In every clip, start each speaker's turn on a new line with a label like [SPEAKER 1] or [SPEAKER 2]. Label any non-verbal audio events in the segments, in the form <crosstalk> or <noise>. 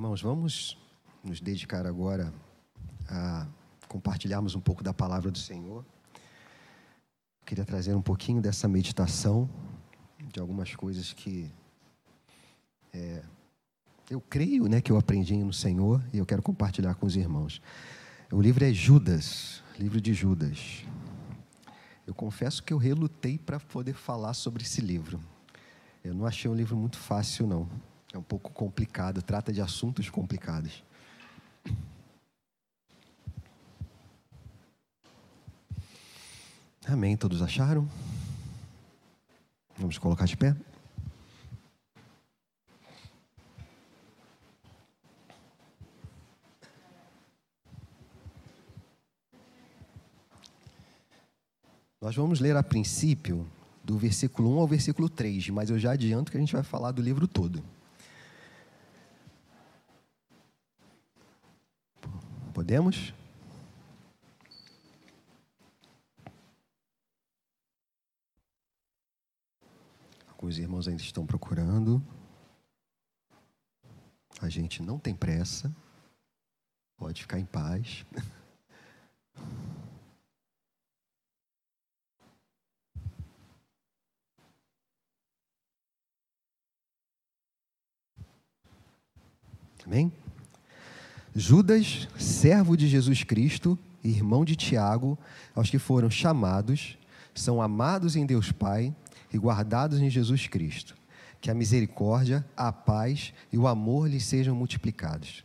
[SPEAKER 1] Irmãos, vamos nos dedicar agora a compartilharmos um pouco da palavra do Senhor. Eu queria trazer um pouquinho dessa meditação, de algumas coisas que é, eu creio né, que eu aprendi no Senhor e eu quero compartilhar com os irmãos. O livro é Judas, livro de Judas. Eu confesso que eu relutei para poder falar sobre esse livro. Eu não achei um livro muito fácil, não. É um pouco complicado, trata de assuntos complicados. Amém. Todos acharam? Vamos colocar de pé? Nós vamos ler a princípio do versículo 1 ao versículo 3, mas eu já adianto que a gente vai falar do livro todo. Podemos? Alguns irmãos ainda estão procurando. A gente não tem pressa. Pode ficar em paz. <laughs> Amém? Judas, servo de Jesus Cristo, irmão de Tiago, aos que foram chamados, são amados em Deus Pai e guardados em Jesus Cristo. Que a misericórdia, a paz e o amor lhes sejam multiplicados.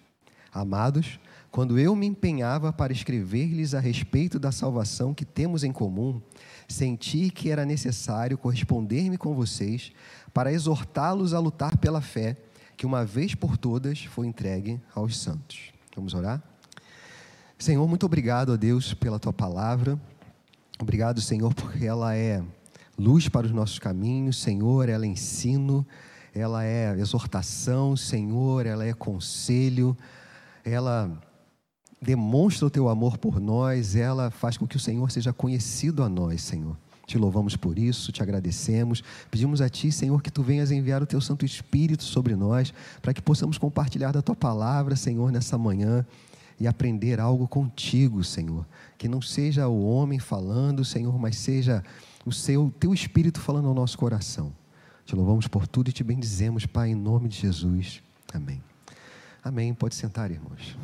[SPEAKER 1] Amados, quando eu me empenhava para escrever-lhes a respeito da salvação que temos em comum, senti que era necessário corresponder-me com vocês para exortá-los a lutar pela fé que uma vez por todas foi entregue aos santos. Vamos orar? Senhor, muito obrigado a Deus pela tua palavra. Obrigado, Senhor, porque ela é luz para os nossos caminhos, Senhor, ela é ensino, ela é exortação, Senhor, ela é conselho, ela demonstra o teu amor por nós, ela faz com que o Senhor seja conhecido a nós, Senhor. Te louvamos por isso, te agradecemos. Pedimos a Ti, Senhor, que Tu venhas enviar o Teu Santo Espírito sobre nós, para que possamos compartilhar da Tua palavra, Senhor, nessa manhã e aprender algo contigo, Senhor. Que não seja o homem falando, Senhor, mas seja o seu Teu Espírito falando ao nosso coração. Te louvamos por tudo e te bendizemos, Pai, em nome de Jesus. Amém. Amém. Pode sentar, irmãos.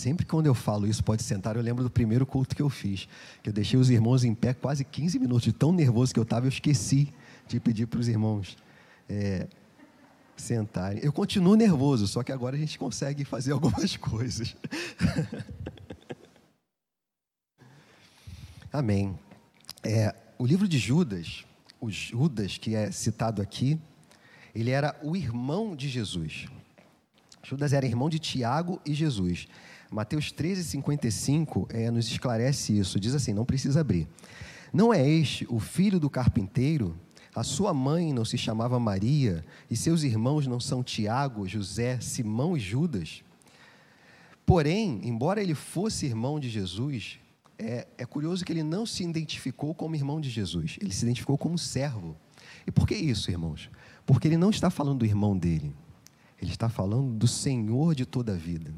[SPEAKER 1] Sempre quando eu falo isso, pode sentar, eu lembro do primeiro culto que eu fiz, que eu deixei os irmãos em pé quase 15 minutos, de tão nervoso que eu estava, eu esqueci de pedir para os irmãos é, sentarem. Eu continuo nervoso, só que agora a gente consegue fazer <laughs> algumas coisas. <laughs> Amém. É, o livro de Judas, o Judas que é citado aqui, ele era o irmão de Jesus. Judas era irmão de Tiago e Jesus. Mateus 13, 55 é, nos esclarece isso. Diz assim: não precisa abrir. Não é este o filho do carpinteiro? A sua mãe não se chamava Maria? E seus irmãos não são Tiago, José, Simão e Judas? Porém, embora ele fosse irmão de Jesus, é, é curioso que ele não se identificou como irmão de Jesus, ele se identificou como servo. E por que isso, irmãos? Porque ele não está falando do irmão dele, ele está falando do Senhor de toda a vida.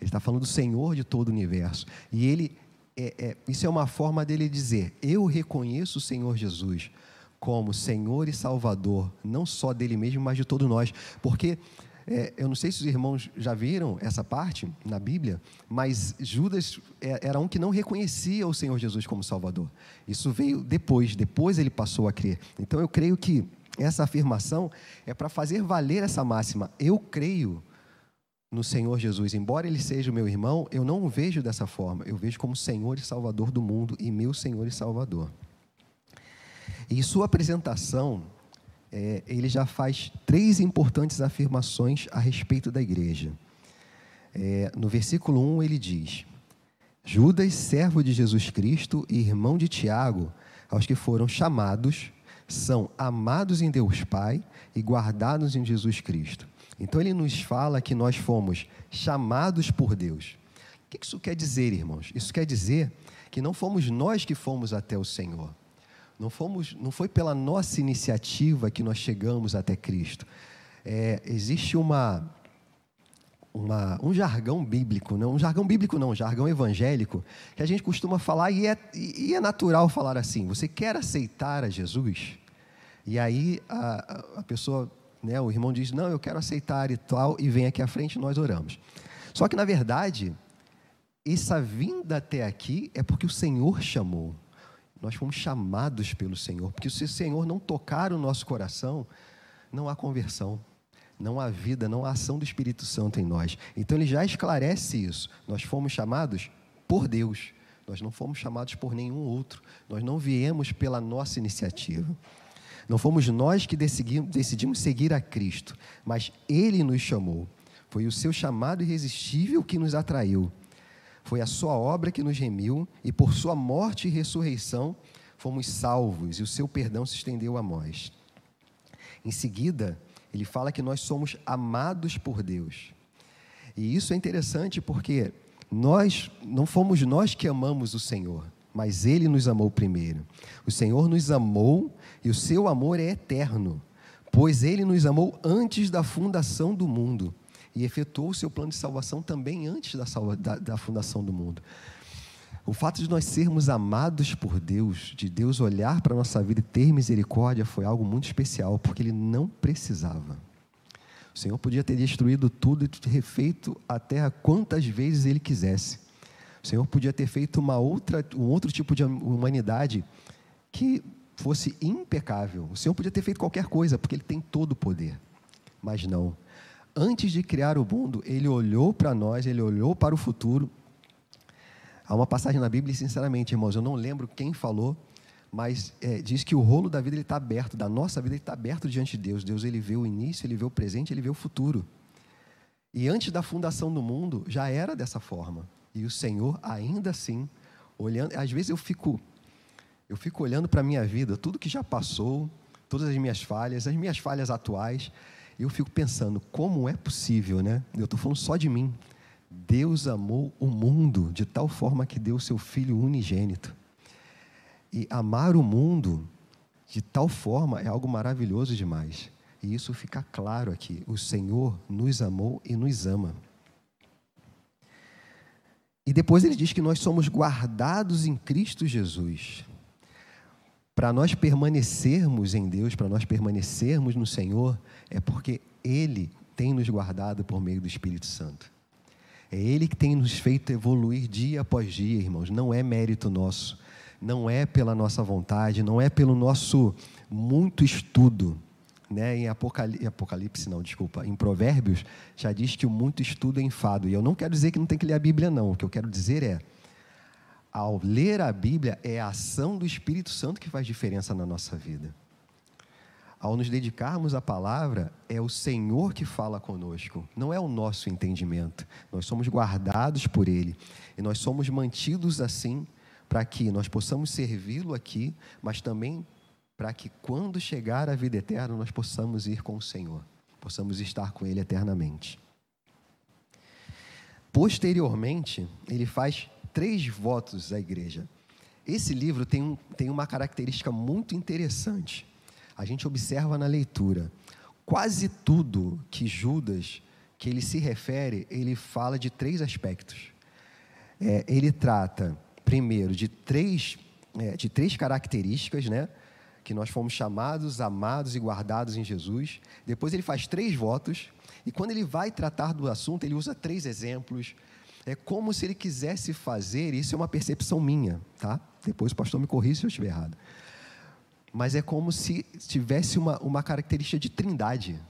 [SPEAKER 1] Ele está falando do Senhor de todo o universo. E ele, é, é, isso é uma forma dele dizer: Eu reconheço o Senhor Jesus como Senhor e Salvador, não só dele mesmo, mas de todos nós. Porque é, eu não sei se os irmãos já viram essa parte na Bíblia, mas Judas é, era um que não reconhecia o Senhor Jesus como Salvador. Isso veio depois, depois ele passou a crer. Então eu creio que essa afirmação é para fazer valer essa máxima. Eu creio no Senhor Jesus. Embora ele seja o meu irmão, eu não o vejo dessa forma. Eu vejo como Senhor e Salvador do mundo e meu Senhor e Salvador. Em sua apresentação, é, ele já faz três importantes afirmações a respeito da igreja. É, no versículo 1 ele diz: Judas, servo de Jesus Cristo e irmão de Tiago, aos que foram chamados, são amados em Deus Pai e guardados em Jesus Cristo. Então ele nos fala que nós fomos chamados por Deus. O que isso quer dizer, irmãos? Isso quer dizer que não fomos nós que fomos até o Senhor. Não, fomos, não foi pela nossa iniciativa que nós chegamos até Cristo. é, existe uma, uma, um jargão bíblico, não um jargão bíblico não, um jargão evangélico, que a gente costuma falar e é, e é natural falar assim, você quer aceitar a Jesus? E aí a, a pessoa, né, o irmão diz, não, eu quero aceitar e tal, e vem aqui à frente e nós oramos. Só que na verdade, essa vinda até aqui é porque o Senhor chamou. Nós fomos chamados pelo Senhor, porque se o Senhor não tocar o nosso coração, não há conversão, não há vida, não há ação do Espírito Santo em nós. Então ele já esclarece isso. Nós fomos chamados por Deus, nós não fomos chamados por nenhum outro, nós não viemos pela nossa iniciativa. Não fomos nós que decidimos seguir a Cristo, mas Ele nos chamou. Foi o seu chamado irresistível que nos atraiu. Foi a sua obra que nos remiu, e por sua morte e ressurreição fomos salvos, e o seu perdão se estendeu a nós. Em seguida, ele fala que nós somos amados por Deus. E isso é interessante porque nós não fomos nós que amamos o Senhor, mas ele nos amou primeiro. O Senhor nos amou e o seu amor é eterno, pois ele nos amou antes da fundação do mundo e efetuou o seu plano de salvação também antes da, salva, da, da fundação do mundo. O fato de nós sermos amados por Deus, de Deus olhar para a nossa vida e ter misericórdia, foi algo muito especial, porque Ele não precisava. O Senhor podia ter destruído tudo e refeito a terra quantas vezes Ele quisesse. O Senhor podia ter feito uma outra, um outro tipo de humanidade que fosse impecável. O Senhor podia ter feito qualquer coisa, porque Ele tem todo o poder. Mas não antes de criar o mundo, ele olhou para nós, ele olhou para o futuro. Há uma passagem na Bíblia, sinceramente, irmãos, eu não lembro quem falou, mas é, diz que o rolo da vida está aberto, da nossa vida está aberto diante de Deus. Deus ele vê o início, ele vê o presente, ele vê o futuro. E antes da fundação do mundo já era dessa forma. E o Senhor ainda assim olhando, às vezes eu fico eu fico olhando para a minha vida, tudo que já passou, todas as minhas falhas, as minhas falhas atuais, eu fico pensando, como é possível, né? Eu estou falando só de mim. Deus amou o mundo de tal forma que deu o seu Filho unigênito. E amar o mundo de tal forma é algo maravilhoso demais. E isso fica claro aqui. O Senhor nos amou e nos ama. E depois ele diz que nós somos guardados em Cristo Jesus. Para nós permanecermos em Deus, para nós permanecermos no Senhor, é porque Ele tem nos guardado por meio do Espírito Santo. É Ele que tem nos feito evoluir dia após dia, irmãos. Não é mérito nosso, não é pela nossa vontade, não é pelo nosso muito estudo. Né? Em Apocalipse, Apocalipse, não, desculpa, em Provérbios, já diz que o muito estudo é enfado. E eu não quero dizer que não tem que ler a Bíblia, não. O que eu quero dizer é ao ler a Bíblia, é a ação do Espírito Santo que faz diferença na nossa vida. Ao nos dedicarmos à palavra, é o Senhor que fala conosco, não é o nosso entendimento. Nós somos guardados por Ele e nós somos mantidos assim para que nós possamos servi-lo aqui, mas também para que quando chegar a vida eterna nós possamos ir com o Senhor, possamos estar com Ele eternamente. Posteriormente, ele faz três votos à igreja. Esse livro tem, um, tem uma característica muito interessante. A gente observa na leitura. Quase tudo que Judas, que ele se refere, ele fala de três aspectos. É, ele trata, primeiro, de três, é, de três características, né? Que nós fomos chamados, amados e guardados em Jesus. Depois ele faz três votos. E quando ele vai tratar do assunto, ele usa três exemplos, é como se ele quisesse fazer, isso é uma percepção minha, tá? Depois o pastor me corrija se eu estiver errado. Mas é como se tivesse uma, uma característica de trindade.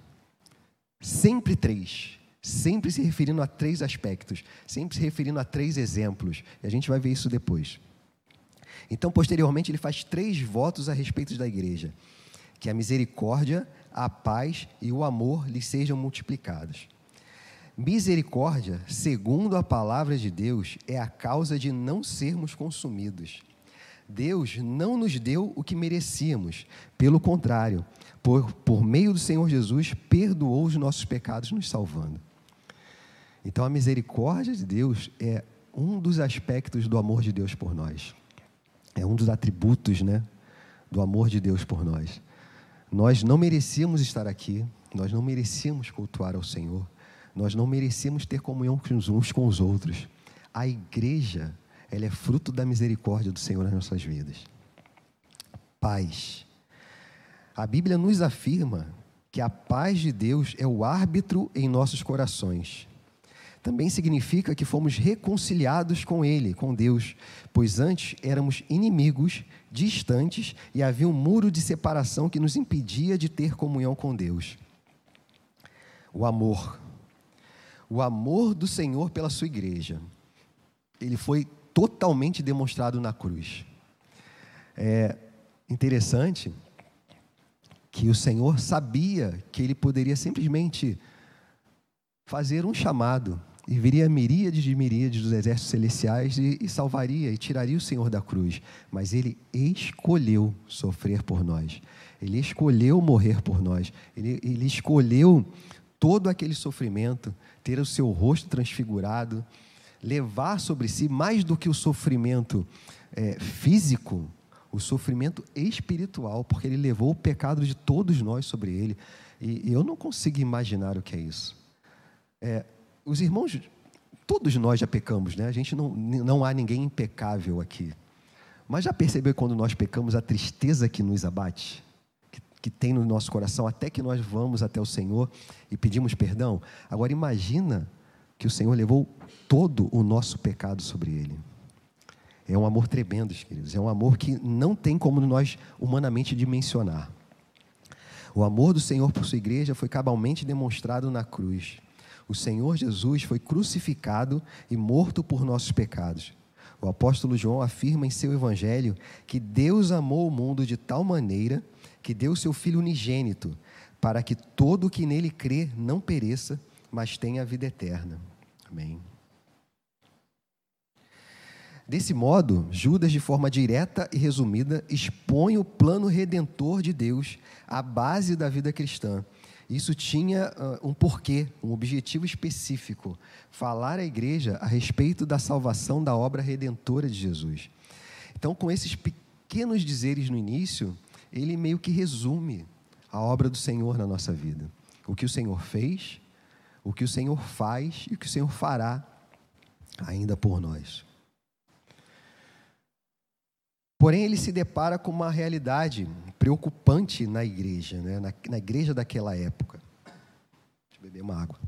[SPEAKER 1] Sempre três. Sempre se referindo a três aspectos. Sempre se referindo a três exemplos. E a gente vai ver isso depois. Então, posteriormente, ele faz três votos a respeito da igreja: que a misericórdia, a paz e o amor lhes sejam multiplicados. Misericórdia, segundo a palavra de Deus, é a causa de não sermos consumidos. Deus não nos deu o que merecíamos, pelo contrário, por, por meio do Senhor Jesus, perdoou os nossos pecados, nos salvando. Então, a misericórdia de Deus é um dos aspectos do amor de Deus por nós. É um dos atributos, né, do amor de Deus por nós. Nós não merecíamos estar aqui, nós não merecíamos cultuar ao Senhor, nós não merecíamos ter comunhão uns com os outros. A igreja, ela é fruto da misericórdia do Senhor nas nossas vidas. Paz. A Bíblia nos afirma que a paz de Deus é o árbitro em nossos corações. Também significa que fomos reconciliados com Ele, com Deus, pois antes éramos inimigos, distantes e havia um muro de separação que nos impedia de ter comunhão com Deus. O amor. O amor do Senhor pela sua igreja. Ele foi totalmente demonstrado na cruz. É interessante que o Senhor sabia que ele poderia simplesmente fazer um chamado e viria miríades de miríades dos exércitos celestiais e, e, salvaria e tiraria o Senhor da cruz. Mas ele escolheu sofrer por nós. Ele escolheu morrer por nós. Ele, ele escolheu todo aquele sofrimento, ter o seu rosto transfigurado, levar sobre si mais do que o sofrimento é, físico, o sofrimento espiritual, porque ele levou o pecado de todos nós sobre ele. E, e eu não consigo imaginar o que é isso. É, os irmãos, todos nós já pecamos, né? A gente não, não há ninguém impecável aqui. Mas já percebeu quando nós pecamos a tristeza que nos abate? Que, que tem no nosso coração, até que nós vamos até o Senhor e pedimos perdão? Agora imagina que o Senhor levou todo o nosso pecado sobre ele. É um amor tremendo, queridos. É um amor que não tem como nós humanamente dimensionar. O amor do Senhor por sua igreja foi cabalmente demonstrado na cruz. O Senhor Jesus foi crucificado e morto por nossos pecados. O apóstolo João afirma em seu evangelho que Deus amou o mundo de tal maneira que deu seu Filho unigênito, para que todo o que nele crê não pereça, mas tenha a vida eterna. Amém. Desse modo, Judas, de forma direta e resumida, expõe o plano redentor de Deus, a base da vida cristã. Isso tinha uh, um porquê, um objetivo específico: falar à igreja a respeito da salvação da obra redentora de Jesus. Então, com esses pequenos dizeres no início, ele meio que resume a obra do Senhor na nossa vida. O que o Senhor fez, o que o Senhor faz e o que o Senhor fará ainda por nós. Porém, ele se depara com uma realidade preocupante na igreja, né? na, na igreja daquela época. Deixa eu beber uma água.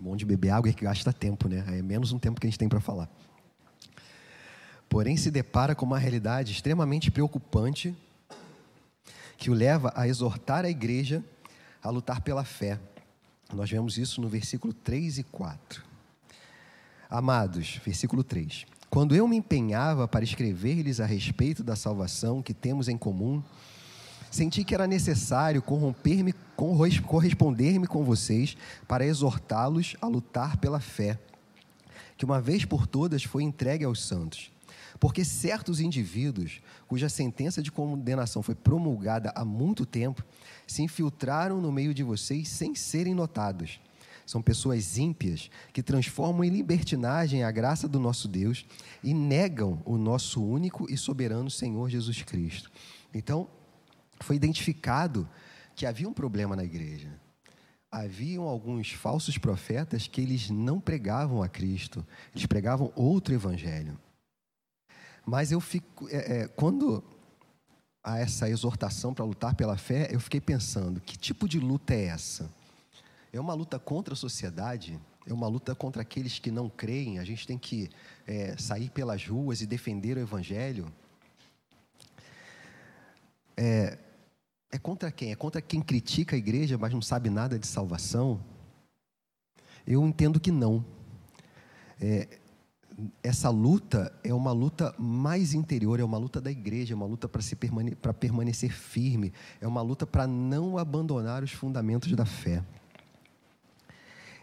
[SPEAKER 1] bom de beber água é que gasta tempo, né? É menos um tempo que a gente tem para falar. Porém, se depara com uma realidade extremamente preocupante que o leva a exortar a igreja a lutar pela fé. Nós vemos isso no versículo 3 e 4. Amados, versículo 3. Quando eu me empenhava para escrever-lhes a respeito da salvação que temos em comum, senti que era necessário corromper-me, corresponder-me com vocês para exortá-los a lutar pela fé, que uma vez por todas foi entregue aos santos. Porque certos indivíduos, cuja sentença de condenação foi promulgada há muito tempo, se infiltraram no meio de vocês sem serem notados. São pessoas ímpias que transformam em libertinagem a graça do nosso Deus e negam o nosso único e soberano Senhor Jesus Cristo. Então, foi identificado que havia um problema na igreja. Haviam alguns falsos profetas que eles não pregavam a Cristo, eles pregavam outro evangelho. Mas eu fico, é, é, quando há essa exortação para lutar pela fé, eu fiquei pensando: que tipo de luta é essa? É uma luta contra a sociedade? É uma luta contra aqueles que não creem? A gente tem que é, sair pelas ruas e defender o evangelho? É, é contra quem? É contra quem critica a igreja, mas não sabe nada de salvação? Eu entendo que não. É, essa luta é uma luta mais interior, é uma luta da igreja, é uma luta para permane permanecer firme, é uma luta para não abandonar os fundamentos da fé.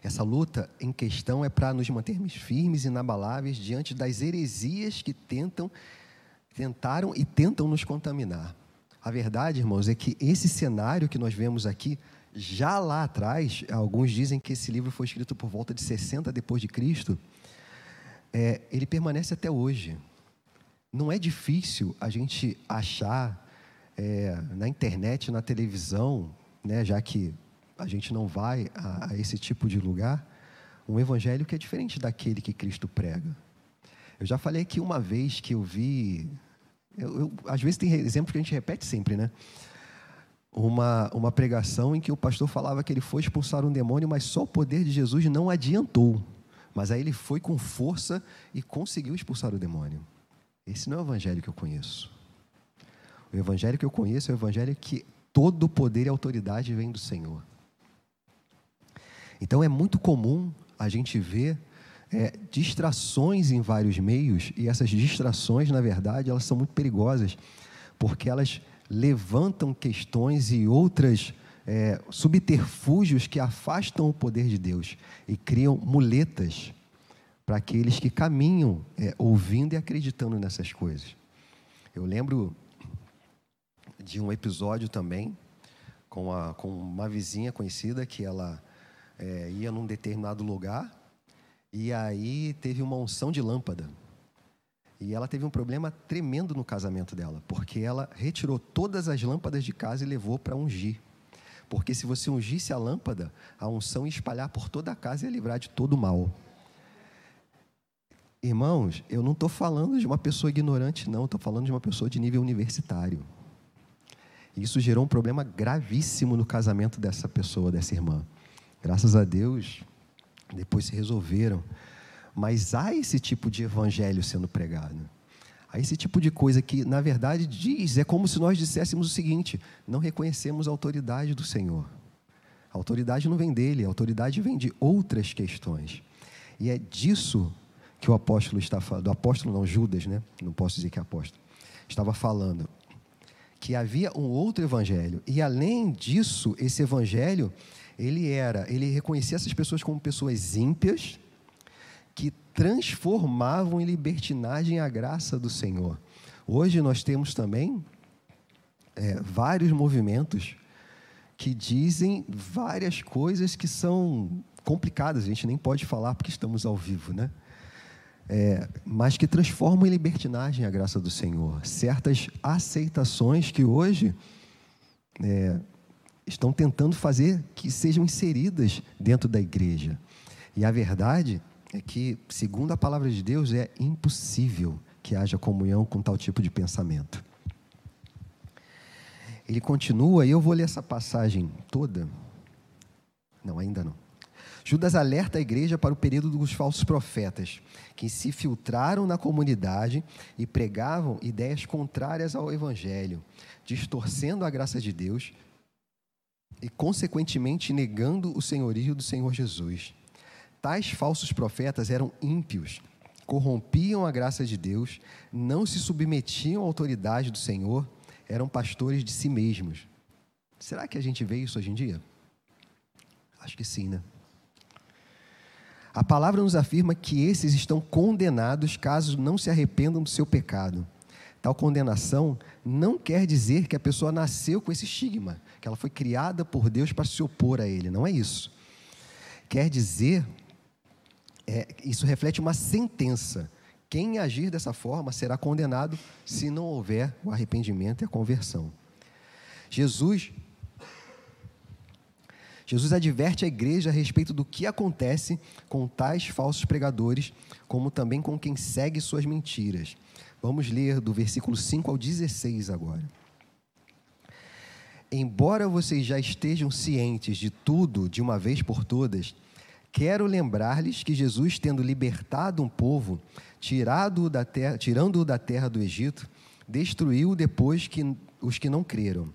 [SPEAKER 1] Essa luta em questão é para nos mantermos firmes e inabaláveis diante das heresias que tentam, tentaram e tentam nos contaminar. A verdade, irmãos, é que esse cenário que nós vemos aqui, já lá atrás, alguns dizem que esse livro foi escrito por volta de 60 depois de Cristo, é, ele permanece até hoje. Não é difícil a gente achar é, na internet, na televisão, né, já que a gente não vai a, a esse tipo de lugar, um evangelho que é diferente daquele que Cristo prega. Eu já falei aqui uma vez que eu vi. Eu, eu, às vezes tem exemplos que a gente repete sempre, né? Uma, uma pregação em que o pastor falava que ele foi expulsar um demônio, mas só o poder de Jesus não adiantou. Mas aí ele foi com força e conseguiu expulsar o demônio. Esse não é o evangelho que eu conheço. O evangelho que eu conheço é o evangelho que todo poder e autoridade vem do Senhor. Então é muito comum a gente ver é, distrações em vários meios, e essas distrações, na verdade, elas são muito perigosas, porque elas levantam questões e outras é, subterfúgios que afastam o poder de Deus e criam muletas para aqueles que caminham é, ouvindo e acreditando nessas coisas. Eu lembro de um episódio também com, a, com uma vizinha conhecida que ela é, ia num determinado lugar e aí teve uma unção de lâmpada. E ela teve um problema tremendo no casamento dela, porque ela retirou todas as lâmpadas de casa e levou para ungir. Porque se você ungisse a lâmpada, a unção ia espalhar por toda a casa e ia livrar de todo o mal. Irmãos, eu não estou falando de uma pessoa ignorante, não, estou falando de uma pessoa de nível universitário. Isso gerou um problema gravíssimo no casamento dessa pessoa, dessa irmã. Graças a Deus, depois se resolveram. Mas há esse tipo de evangelho sendo pregado. Há esse tipo de coisa que, na verdade, diz, é como se nós disséssemos o seguinte: não reconhecemos a autoridade do Senhor. A autoridade não vem dele, a autoridade vem de outras questões. E é disso que o apóstolo está falando, do apóstolo não, Judas, né? Não posso dizer que é apóstolo. Estava falando que havia um outro evangelho. E além disso, esse evangelho ele era, ele reconhecia essas pessoas como pessoas ímpias que transformavam em libertinagem a graça do Senhor. Hoje nós temos também é, vários movimentos que dizem várias coisas que são complicadas, a gente nem pode falar porque estamos ao vivo, né? É, mas que transformam em libertinagem a graça do Senhor. Certas aceitações que hoje é, estão tentando fazer que sejam inseridas dentro da igreja. E a verdade é que, segundo a palavra de Deus, é impossível que haja comunhão com tal tipo de pensamento. Ele continua, e eu vou ler essa passagem toda. Não, ainda não. Judas alerta a igreja para o período dos falsos profetas, que se filtraram na comunidade e pregavam ideias contrárias ao evangelho, distorcendo a graça de Deus e, consequentemente, negando o senhorio do Senhor Jesus. Tais falsos profetas eram ímpios, corrompiam a graça de Deus, não se submetiam à autoridade do Senhor, eram pastores de si mesmos. Será que a gente vê isso hoje em dia? Acho que sim, né? A palavra nos afirma que esses estão condenados caso não se arrependam do seu pecado. Tal condenação não quer dizer que a pessoa nasceu com esse estigma, que ela foi criada por Deus para se opor a ele. Não é isso. Quer dizer, é, isso reflete uma sentença. Quem agir dessa forma será condenado se não houver o arrependimento e a conversão. Jesus Jesus adverte a igreja a respeito do que acontece com tais falsos pregadores, como também com quem segue suas mentiras. Vamos ler do versículo 5 ao 16 agora. Embora vocês já estejam cientes de tudo de uma vez por todas, quero lembrar-lhes que Jesus, tendo libertado um povo, tirado da terra, tirando-o da terra do Egito, destruiu depois que os que não creram.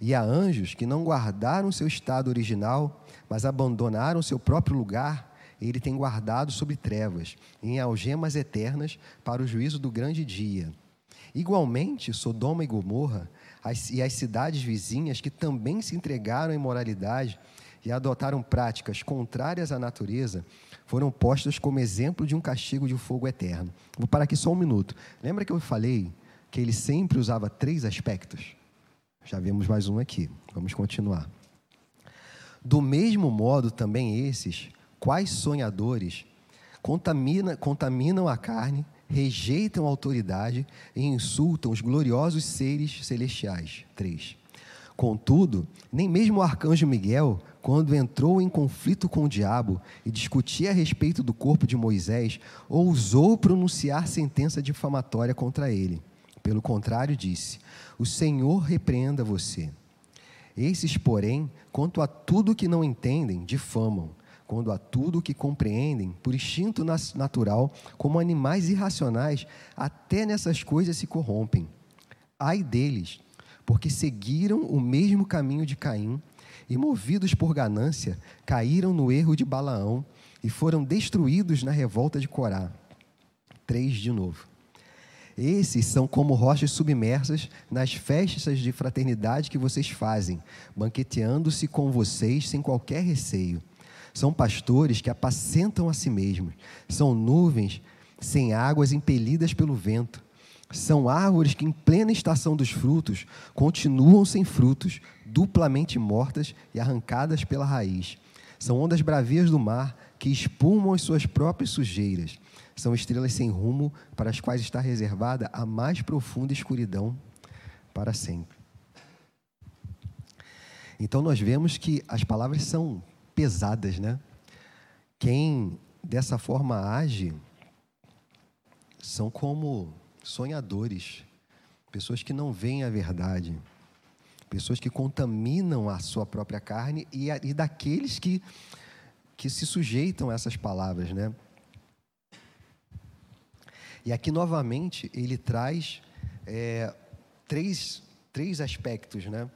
[SPEAKER 1] E há anjos que não guardaram seu estado original, mas abandonaram seu próprio lugar ele tem guardado sobre trevas, em algemas eternas, para o juízo do grande dia. Igualmente, Sodoma e Gomorra as, e as cidades vizinhas que também se entregaram à imoralidade e adotaram práticas contrárias à natureza, foram postas como exemplo de um castigo de fogo eterno. Vou parar aqui só um minuto. Lembra que eu falei que ele sempre usava três aspectos? Já vemos mais um aqui. Vamos continuar. Do mesmo modo, também esses, quais sonhadores, contamina, contaminam a carne, rejeitam a autoridade e insultam os gloriosos seres celestiais. 3. Contudo, nem mesmo o arcanjo Miguel, quando entrou em conflito com o diabo e discutia a respeito do corpo de Moisés, ousou pronunciar sentença difamatória contra ele. Pelo contrário, disse: O Senhor repreenda você. Esses, porém, quanto a tudo que não entendem, difamam, quando a tudo que compreendem, por instinto natural, como animais irracionais, até nessas coisas se corrompem. Ai deles, porque seguiram o mesmo caminho de Caim e, movidos por ganância, caíram no erro de Balaão e foram destruídos na revolta de Corá. Três de novo. Esses são como rochas submersas nas festas de fraternidade que vocês fazem, banqueteando-se com vocês sem qualquer receio. São pastores que apacentam a si mesmos, são nuvens sem águas impelidas pelo vento. São árvores que, em plena estação dos frutos, continuam sem frutos, duplamente mortas e arrancadas pela raiz. São ondas bravias do mar que espumam as suas próprias sujeiras. São estrelas sem rumo para as quais está reservada a mais profunda escuridão para sempre. Então nós vemos que as palavras são pesadas, né? Quem dessa forma age são como sonhadores, pessoas que não veem a verdade, pessoas que contaminam a sua própria carne e, e daqueles que, que se sujeitam a essas palavras, né? E aqui, novamente, ele traz é, três, três aspectos, né?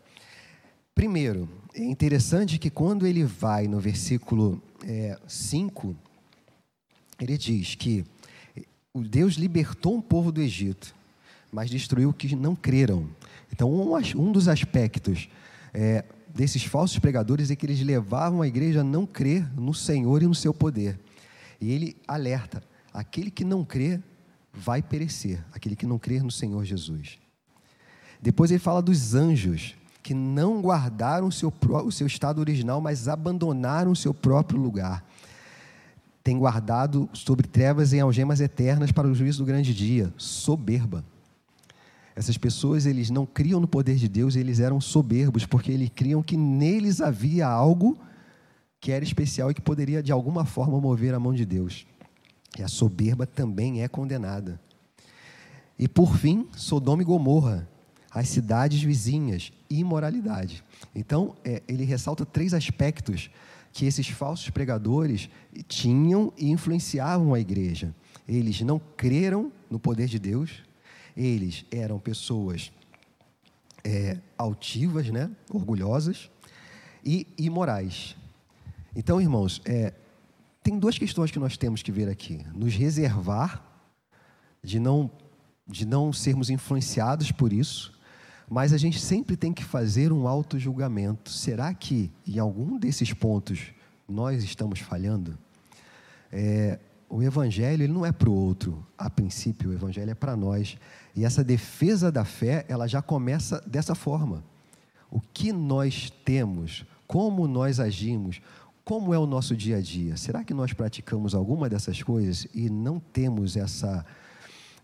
[SPEAKER 1] Primeiro, é interessante que quando ele vai no versículo 5, é, ele diz que Deus libertou um povo do Egito, mas destruiu que não creram. Então, um, um dos aspectos é, desses falsos pregadores é que eles levavam a igreja a não crer no Senhor e no seu poder. E ele alerta: aquele que não crê vai perecer, aquele que não crer no Senhor Jesus. Depois ele fala dos anjos que não guardaram o seu, o seu estado original, mas abandonaram o seu próprio lugar. Tem guardado sobre trevas em algemas eternas para o juízo do grande dia. Soberba. Essas pessoas, eles não criam no poder de Deus, eles eram soberbos, porque eles criam que neles havia algo que era especial e que poderia, de alguma forma, mover a mão de Deus. E a soberba também é condenada. E por fim, Sodoma e Gomorra, as cidades vizinhas, imoralidade. Então, é, ele ressalta três aspectos que esses falsos pregadores tinham e influenciavam a igreja. Eles não creram no poder de Deus, eles eram pessoas é, altivas, né, orgulhosas e imorais. Então, irmãos, é, tem duas questões que nós temos que ver aqui: nos reservar de não de não sermos influenciados por isso mas a gente sempre tem que fazer um auto-julgamento. Será que em algum desses pontos nós estamos falhando? É, o evangelho ele não é para o outro, a princípio, o evangelho é para nós. E essa defesa da fé, ela já começa dessa forma. O que nós temos, como nós agimos, como é o nosso dia a dia? Será que nós praticamos alguma dessas coisas e não temos essa,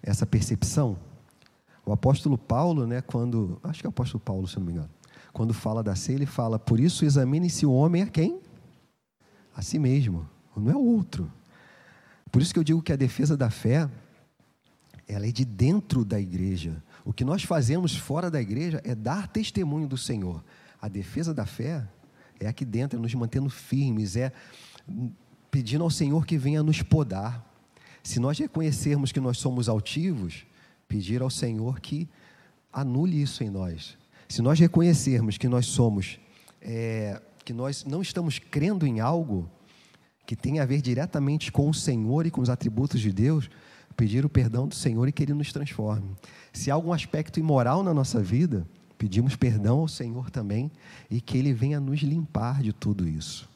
[SPEAKER 1] essa percepção? O apóstolo Paulo, né, quando. Acho que é o apóstolo Paulo, se não me engano. Quando fala da ceia, ele fala: Por isso examine-se o homem a quem? A si mesmo, não é o outro. Por isso que eu digo que a defesa da fé, ela é de dentro da igreja. O que nós fazemos fora da igreja é dar testemunho do Senhor. A defesa da fé é aqui dentro, é nos mantendo firmes, é pedindo ao Senhor que venha nos podar. Se nós reconhecermos que nós somos altivos, pedir ao Senhor que anule isso em nós. Se nós reconhecermos que nós somos, é, que nós não estamos crendo em algo que tem a ver diretamente com o Senhor e com os atributos de Deus, pedir o perdão do Senhor e que Ele nos transforme. Se há algum aspecto imoral na nossa vida, pedimos perdão ao Senhor também e que Ele venha nos limpar de tudo isso.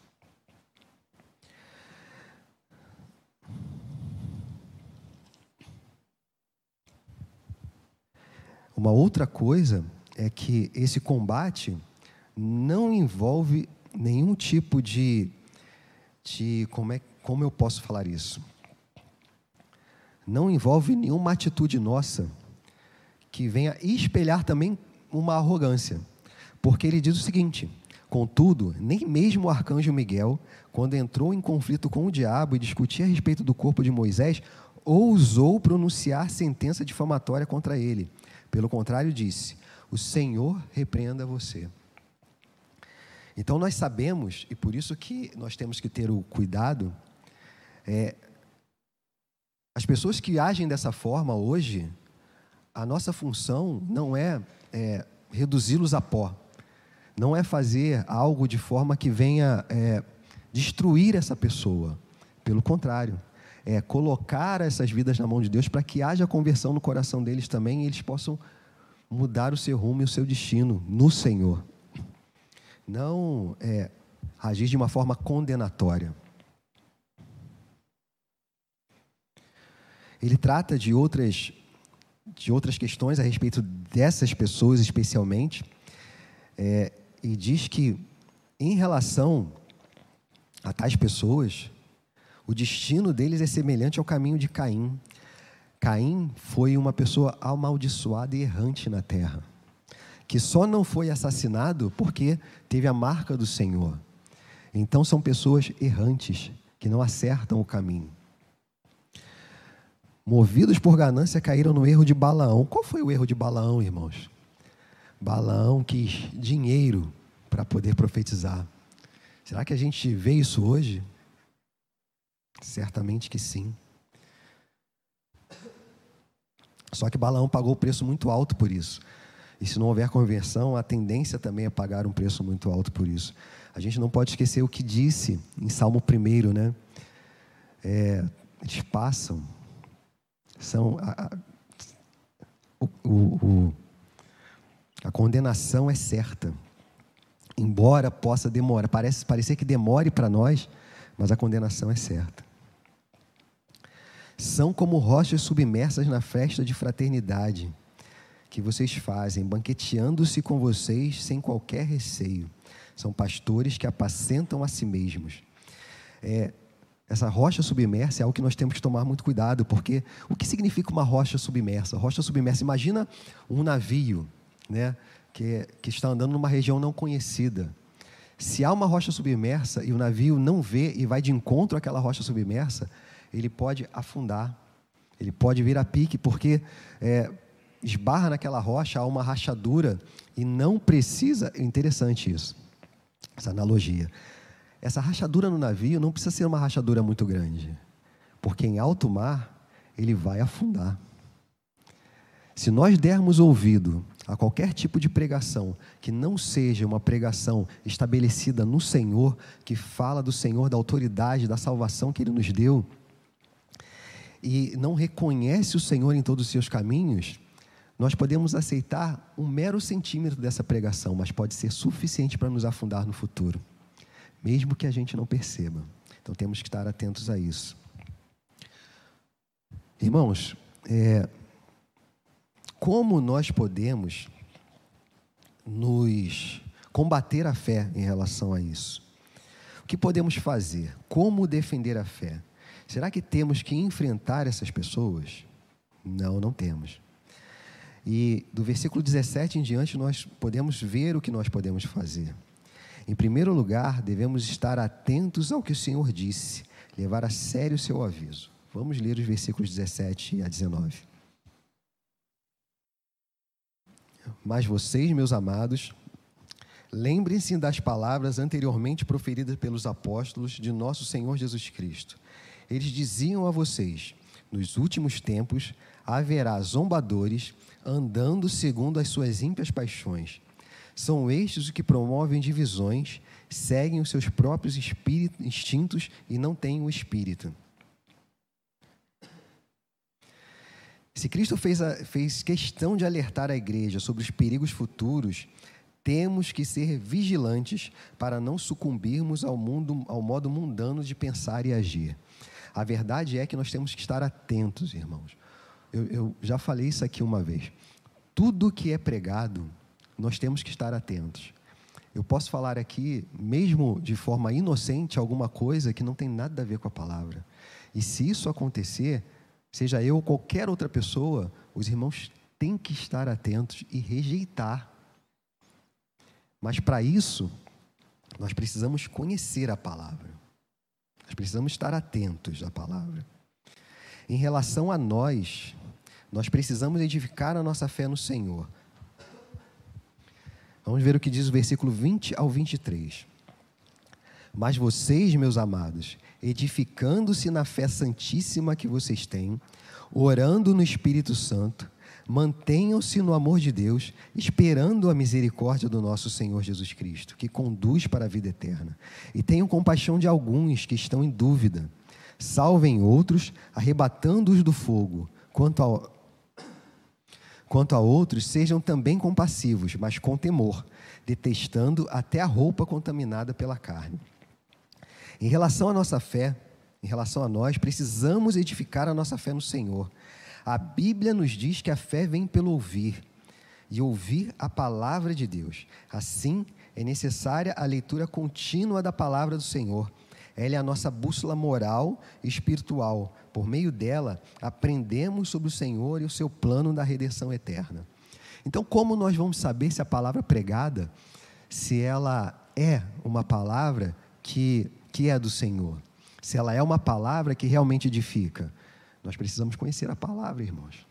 [SPEAKER 1] Uma outra coisa é que esse combate não envolve nenhum tipo de, de como, é, como eu posso falar isso? não envolve nenhuma atitude nossa que venha espelhar também uma arrogância. Porque ele diz o seguinte: Contudo, nem mesmo o arcanjo Miguel, quando entrou em conflito com o diabo e discutia a respeito do corpo de Moisés, ousou pronunciar sentença difamatória contra ele. Pelo contrário, disse: O Senhor repreenda você. Então nós sabemos, e por isso que nós temos que ter o cuidado, é, as pessoas que agem dessa forma hoje, a nossa função não é, é reduzi-los a pó, não é fazer algo de forma que venha é, destruir essa pessoa. Pelo contrário, é colocar essas vidas na mão de Deus para que haja conversão no coração deles também e eles possam mudar o seu rumo e o seu destino no Senhor não é, agir de uma forma condenatória. Ele trata de outras, de outras questões a respeito dessas pessoas especialmente, é, e diz que, em relação a tais pessoas, o destino deles é semelhante ao caminho de Caim. Caim foi uma pessoa amaldiçoada e errante na terra que só não foi assassinado porque teve a marca do Senhor. Então são pessoas errantes, que não acertam o caminho. Movidos por ganância, caíram no erro de Balaão. Qual foi o erro de Balaão, irmãos? Balaão quis dinheiro para poder profetizar. Será que a gente vê isso hoje? Certamente que sim. Só que Balaão pagou o preço muito alto por isso. E se não houver conversão, a tendência também é pagar um preço muito alto por isso. A gente não pode esquecer o que disse em Salmo 1, né? É, eles passam, são. A, a, o, o, a condenação é certa. Embora possa demorar, parece parecer que demore para nós, mas a condenação é certa. São como rochas submersas na festa de fraternidade que vocês fazem, banqueteando-se com vocês sem qualquer receio. São pastores que apacentam a si mesmos. É, essa rocha submersa é algo que nós temos que tomar muito cuidado, porque o que significa uma rocha submersa? Rocha submersa, imagina um navio né, que, que está andando numa região não conhecida. Se há uma rocha submersa e o navio não vê e vai de encontro àquela rocha submersa, ele pode afundar, ele pode vir a pique, porque é, esbarra naquela rocha, há uma rachadura e não precisa. É interessante isso, essa analogia. Essa rachadura no navio não precisa ser uma rachadura muito grande, porque em alto mar ele vai afundar. Se nós dermos ouvido a qualquer tipo de pregação que não seja uma pregação estabelecida no Senhor, que fala do Senhor, da autoridade, da salvação que Ele nos deu, e não reconhece o Senhor em todos os seus caminhos, nós podemos aceitar um mero centímetro dessa pregação, mas pode ser suficiente para nos afundar no futuro, mesmo que a gente não perceba. Então temos que estar atentos a isso. Irmãos, é, como nós podemos nos combater a fé em relação a isso? O que podemos fazer? Como defender a fé? Será que temos que enfrentar essas pessoas? Não, não temos. E do versículo 17 em diante, nós podemos ver o que nós podemos fazer. Em primeiro lugar, devemos estar atentos ao que o Senhor disse, levar a sério o seu aviso. Vamos ler os versículos 17 a 19. Mas vocês, meus amados, lembrem-se das palavras anteriormente proferidas pelos apóstolos de nosso Senhor Jesus Cristo. Eles diziam a vocês: nos últimos tempos haverá zombadores andando segundo as suas ímpias paixões. São estes os que promovem divisões, seguem os seus próprios instintos e não têm o espírito. Se Cristo fez, a, fez questão de alertar a igreja sobre os perigos futuros, temos que ser vigilantes para não sucumbirmos ao, mundo, ao modo mundano de pensar e agir. A verdade é que nós temos que estar atentos, irmãos. Eu, eu já falei isso aqui uma vez. Tudo que é pregado, nós temos que estar atentos. Eu posso falar aqui, mesmo de forma inocente, alguma coisa que não tem nada a ver com a palavra. E se isso acontecer, seja eu ou qualquer outra pessoa, os irmãos têm que estar atentos e rejeitar. Mas para isso, nós precisamos conhecer a palavra. Nós precisamos estar atentos à palavra. Em relação a nós, nós precisamos edificar a nossa fé no Senhor. Vamos ver o que diz o versículo 20 ao 23. Mas vocês, meus amados, edificando-se na fé santíssima que vocês têm, orando no Espírito Santo, mantenham-se no amor de Deus, esperando a misericórdia do nosso Senhor Jesus Cristo, que conduz para a vida eterna. E tenham compaixão de alguns que estão em dúvida. Salvem outros, arrebatando-os do fogo. Quanto a, quanto a outros, sejam também compassivos, mas com temor, detestando até a roupa contaminada pela carne. Em relação à nossa fé, em relação a nós, precisamos edificar a nossa fé no Senhor. A Bíblia nos diz que a fé vem pelo ouvir e ouvir a palavra de Deus. Assim, é necessária a leitura contínua da palavra do Senhor. Ela é a nossa bússola moral e espiritual. Por meio dela, aprendemos sobre o Senhor e o seu plano da redenção eterna. Então, como nós vamos saber se a palavra pregada, se ela é uma palavra que, que é do Senhor? se ela é uma palavra que realmente edifica. Nós precisamos conhecer a palavra, irmãos.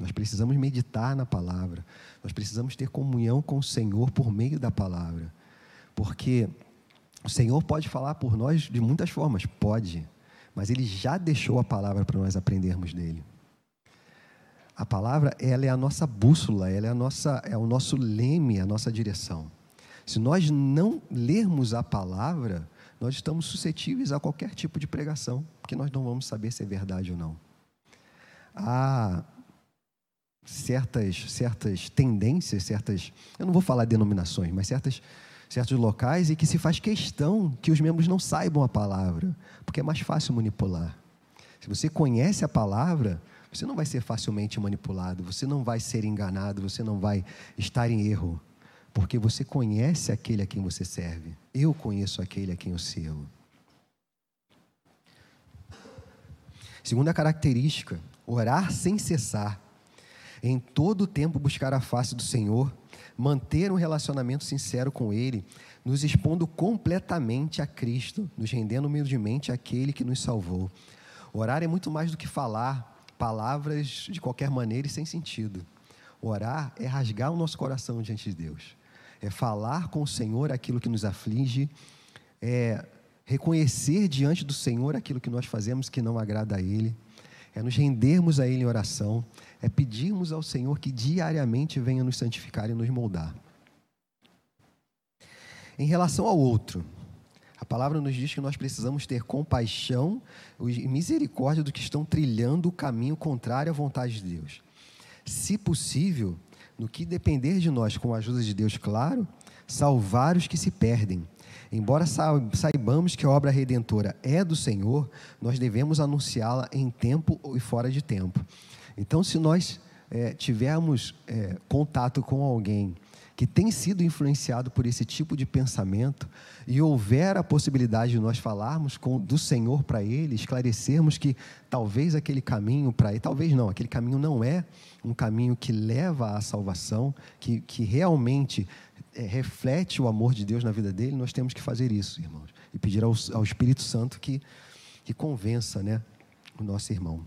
[SPEAKER 1] Nós precisamos meditar na palavra. Nós precisamos ter comunhão com o Senhor por meio da palavra. Porque o Senhor pode falar por nós de muitas formas, pode, mas Ele já deixou a palavra para nós aprendermos dele. A palavra, ela é a nossa bússola, ela é, a nossa, é o nosso leme, a nossa direção. Se nós não lermos a palavra, nós estamos suscetíveis a qualquer tipo de pregação, porque nós não vamos saber se é verdade ou não. Há certas, certas tendências, certas, eu não vou falar denominações, mas certas, certos locais em que se faz questão que os membros não saibam a palavra, porque é mais fácil manipular. Se você conhece a palavra, você não vai ser facilmente manipulado, você não vai ser enganado, você não vai estar em erro porque você conhece aquele a quem você serve. Eu conheço aquele a quem eu sirvo. Segunda característica, orar sem cessar. Em todo o tempo buscar a face do Senhor, manter um relacionamento sincero com Ele, nos expondo completamente a Cristo, nos rendendo humildemente àquele que nos salvou. Orar é muito mais do que falar palavras de qualquer maneira e sem sentido. Orar é rasgar o nosso coração diante de Deus é falar com o Senhor aquilo que nos aflige, é reconhecer diante do Senhor aquilo que nós fazemos que não agrada a Ele, é nos rendermos a Ele em oração, é pedirmos ao Senhor que diariamente venha nos santificar e nos moldar. Em relação ao outro, a palavra nos diz que nós precisamos ter compaixão e misericórdia do que estão trilhando o caminho contrário à vontade de Deus. Se possível, no que depender de nós, com a ajuda de Deus, claro, salvar os que se perdem. Embora saibamos que a obra redentora é do Senhor, nós devemos anunciá-la em tempo e fora de tempo. Então, se nós é, tivermos é, contato com alguém que tem sido influenciado por esse tipo de pensamento e houver a possibilidade de nós falarmos com, do Senhor para ele, esclarecermos que talvez aquele caminho para ele, talvez não, aquele caminho não é um caminho que leva à salvação, que, que realmente é, reflete o amor de Deus na vida dele, nós temos que fazer isso, irmãos, e pedir ao, ao Espírito Santo que, que convença né, o nosso irmão.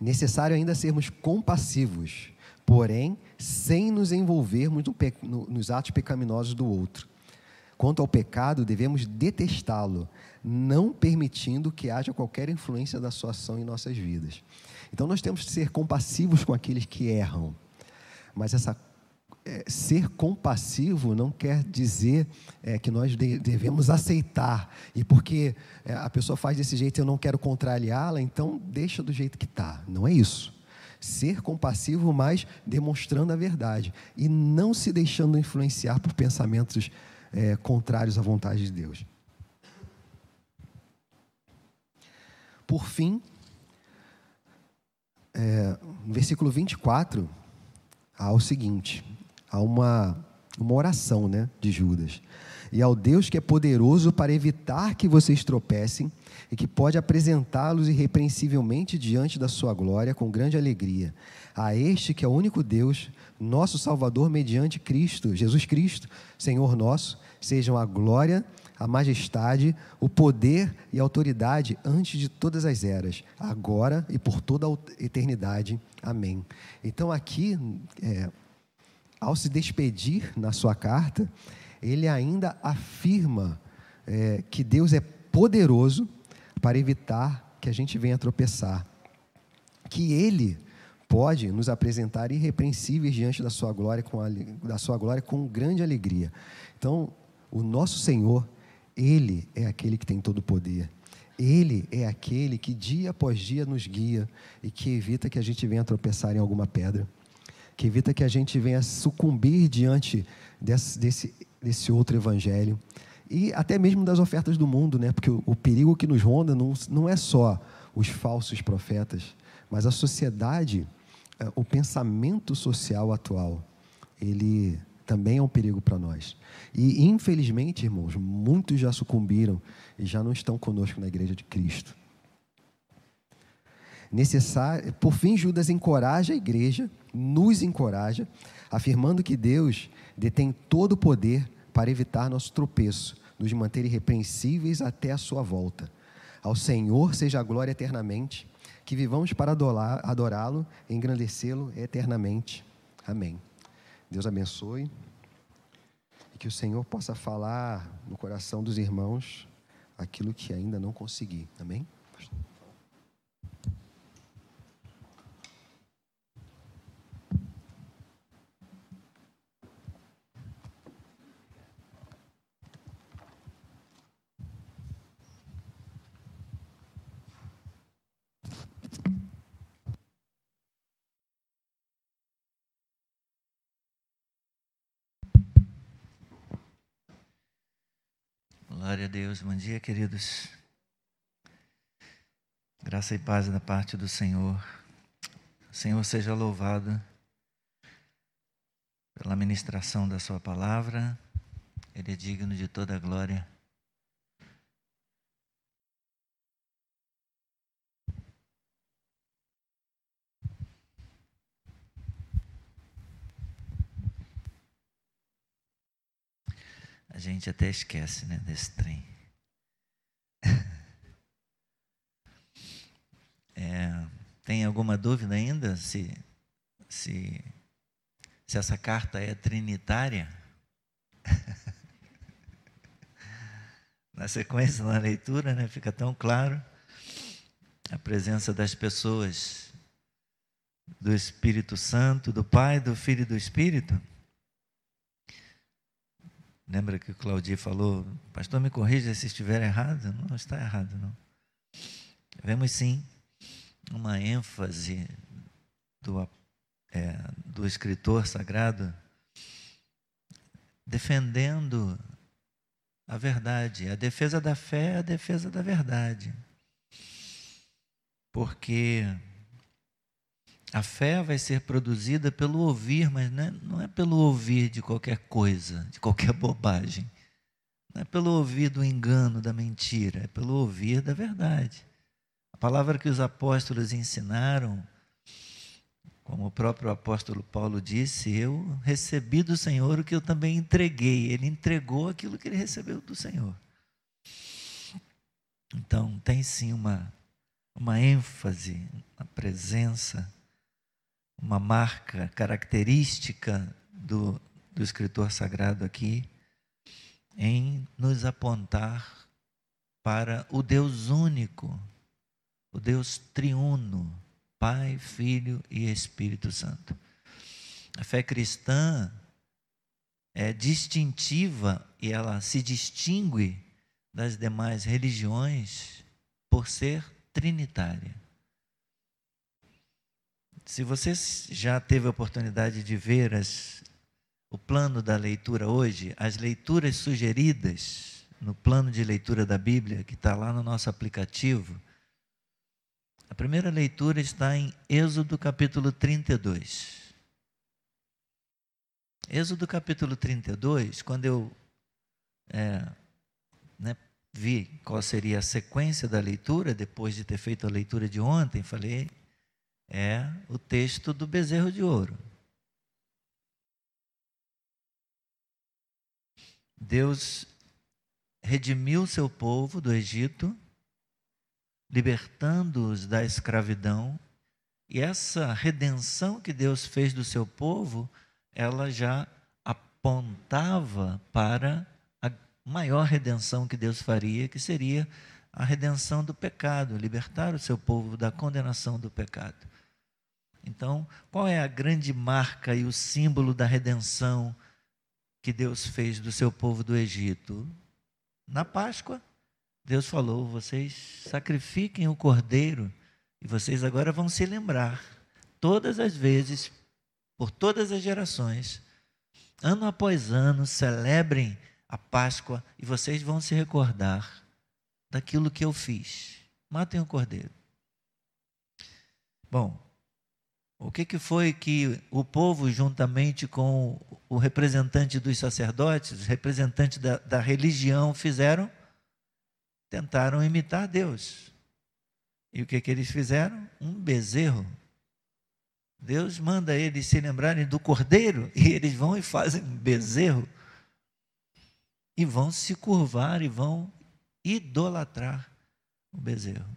[SPEAKER 1] Necessário ainda sermos compassivos porém sem nos envolvermos no no, nos atos pecaminosos do outro. Quanto ao pecado, devemos detestá-lo, não permitindo que haja qualquer influência da sua ação em nossas vidas. Então, nós temos que ser compassivos com aqueles que erram, mas essa é, ser compassivo não quer dizer é, que nós de, devemos aceitar. E porque é, a pessoa faz desse jeito eu não quero contrariá-la, então deixa do jeito que está. Não é isso ser compassivo, mas demonstrando a verdade e não se deixando influenciar por pensamentos é, contrários à vontade de Deus. Por fim, é, no versículo 24, há o seguinte: há uma, uma oração né, de Judas. E ao Deus que é poderoso para evitar que vocês tropecem e que pode apresentá-los irrepreensivelmente diante da sua glória com grande alegria. A este que é o único Deus, nosso Salvador mediante Cristo, Jesus Cristo, Senhor nosso, sejam a glória, a majestade, o poder e a autoridade antes de todas as eras, agora e por toda a eternidade. Amém. Então, aqui, é, ao se despedir na sua carta, ele ainda afirma é, que Deus é poderoso para evitar que a gente venha tropeçar, que Ele pode nos apresentar irrepreensíveis diante da sua glória com a, da sua glória com grande alegria. Então, o nosso Senhor, ele é aquele que tem todo o poder. Ele é aquele que dia após dia nos guia e que evita que a gente venha tropeçar em alguma pedra, que evita que a gente venha sucumbir diante desse, desse, desse outro evangelho e até mesmo das ofertas do mundo, né? Porque o, o perigo que nos ronda não, não é só os falsos profetas, mas a sociedade, é, o pensamento social atual, ele também é um perigo para nós. E infelizmente, irmãos, muitos já sucumbiram e já não estão conosco na igreja de Cristo. Necessário, por fim, Judas encoraja a igreja, nos encoraja, afirmando que Deus detém todo o poder para evitar nosso tropeço nos manter irrepreensíveis até a sua volta. Ao Senhor seja a glória eternamente, que vivamos para adorá-lo engrandecê-lo eternamente. Amém. Deus abençoe e que o Senhor possa falar no coração dos irmãos aquilo que ainda não consegui. Amém?
[SPEAKER 2] Glória a Deus. Bom dia, queridos. Graça e paz da parte do Senhor. O Senhor seja louvado pela ministração da Sua palavra. Ele é digno de toda a glória. A gente até esquece né, desse trem. <laughs> É, tem alguma dúvida ainda se, se, se essa carta é trinitária? <laughs> na sequência, na leitura, né, fica tão claro a presença das pessoas do Espírito Santo, do Pai, do Filho e do Espírito. Lembra que o Claudio falou, pastor, me corrija se estiver errado? Não está errado, não. Vemos sim uma ênfase do, é, do escritor sagrado defendendo a verdade. A defesa da fé é a defesa da verdade. Porque a fé vai ser produzida pelo ouvir, mas não é, não é pelo ouvir de qualquer coisa, de qualquer bobagem. Não é pelo ouvir do engano, da mentira, é pelo ouvir da verdade. A palavra que os apóstolos ensinaram, como o próprio apóstolo Paulo disse, eu recebi do Senhor o que eu também entreguei. Ele entregou aquilo que ele recebeu do Senhor. Então, tem sim uma, uma ênfase, uma presença uma marca característica do, do escritor sagrado aqui em nos apontar para o Deus único, o Deus triuno, Pai, Filho e Espírito Santo. A fé cristã é distintiva e ela se distingue das demais religiões por ser trinitária. Se você já teve a oportunidade de ver as, o plano da leitura hoje, as leituras sugeridas no plano de leitura da Bíblia, que está lá no nosso aplicativo, a primeira leitura está em Êxodo capítulo 32. Êxodo capítulo 32, quando eu é, né, vi qual seria a sequência da leitura, depois de ter feito a leitura de ontem, falei, é o texto do bezerro de ouro. Deus redimiu seu povo do Egito, libertando-os da escravidão, e essa redenção que Deus fez do seu povo, ela já apontava para a maior redenção que Deus faria, que seria a redenção do pecado, libertar o seu povo da condenação do pecado. Então, qual é a grande marca e o símbolo da redenção que Deus fez do seu povo do Egito? Na Páscoa, Deus falou: vocês sacrifiquem o cordeiro e vocês agora vão se lembrar, todas as vezes, por todas as gerações, ano após ano, celebrem a Páscoa e vocês vão se recordar daquilo que eu fiz. Matem o cordeiro. Bom, o que, que foi que o povo, juntamente com o representante dos sacerdotes, os representantes da, da religião, fizeram? Tentaram imitar Deus. E o que, que eles fizeram? Um bezerro. Deus manda eles se lembrarem do cordeiro e eles vão e fazem um bezerro. E vão se curvar e vão idolatrar o bezerro.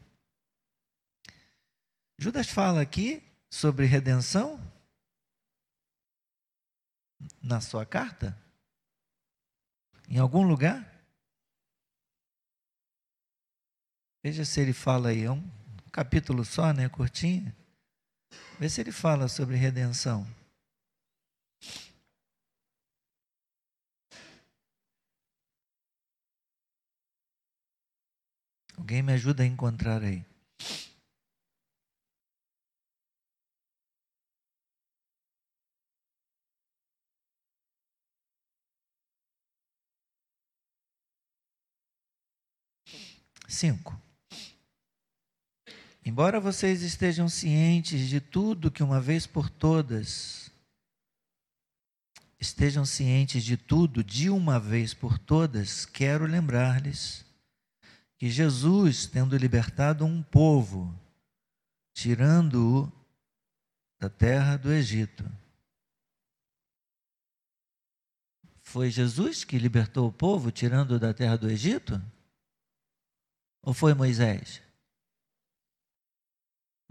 [SPEAKER 2] Judas fala aqui sobre redenção? Na sua carta? Em algum lugar? Veja se ele fala aí, é um capítulo só, né, curtinho. Vê se ele fala sobre redenção. Alguém me ajuda a encontrar aí. Cinco. Embora vocês estejam cientes de tudo que uma vez por todas, estejam cientes de tudo de uma vez por todas, quero lembrar-lhes que Jesus, tendo libertado um povo, tirando-o da terra do Egito, foi Jesus que libertou o povo, tirando-o da terra do Egito? Ou foi Moisés?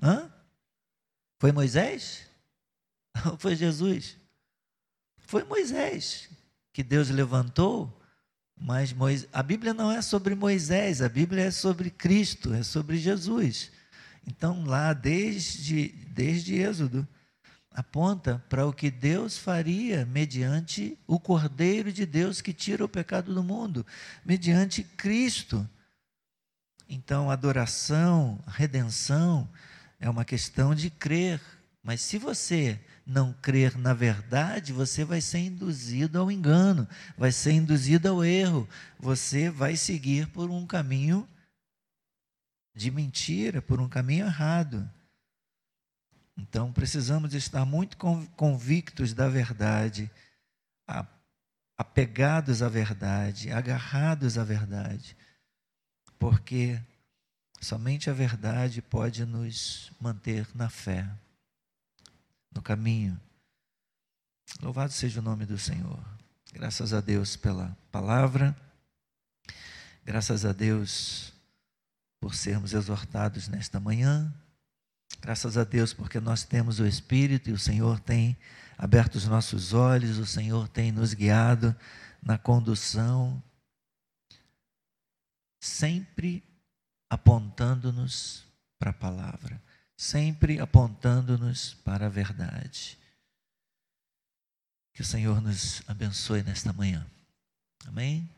[SPEAKER 2] Hã? Foi Moisés? <laughs> Ou foi Jesus? Foi Moisés que Deus levantou, mas Moisés, a Bíblia não é sobre Moisés, a Bíblia é sobre Cristo, é sobre Jesus. Então, lá desde, desde Êxodo, aponta para o que Deus faria mediante o Cordeiro de Deus que tira o pecado do mundo, mediante Cristo. Então, adoração, redenção é uma questão de crer. Mas se você não crer na verdade, você vai ser induzido ao engano, vai ser induzido ao erro. Você vai seguir por um caminho de mentira, por um caminho errado. Então, precisamos estar muito convictos da verdade, apegados à verdade, agarrados à verdade porque somente a verdade pode nos manter na fé, no caminho. Louvado seja o nome do Senhor. Graças a Deus pela palavra, graças a Deus por sermos exortados nesta manhã, graças a Deus porque nós temos o Espírito e o Senhor tem aberto os nossos olhos, o Senhor tem nos guiado na condução sempre apontando-nos para a palavra, sempre apontando-nos para a verdade. Que o Senhor nos abençoe nesta manhã. Amém?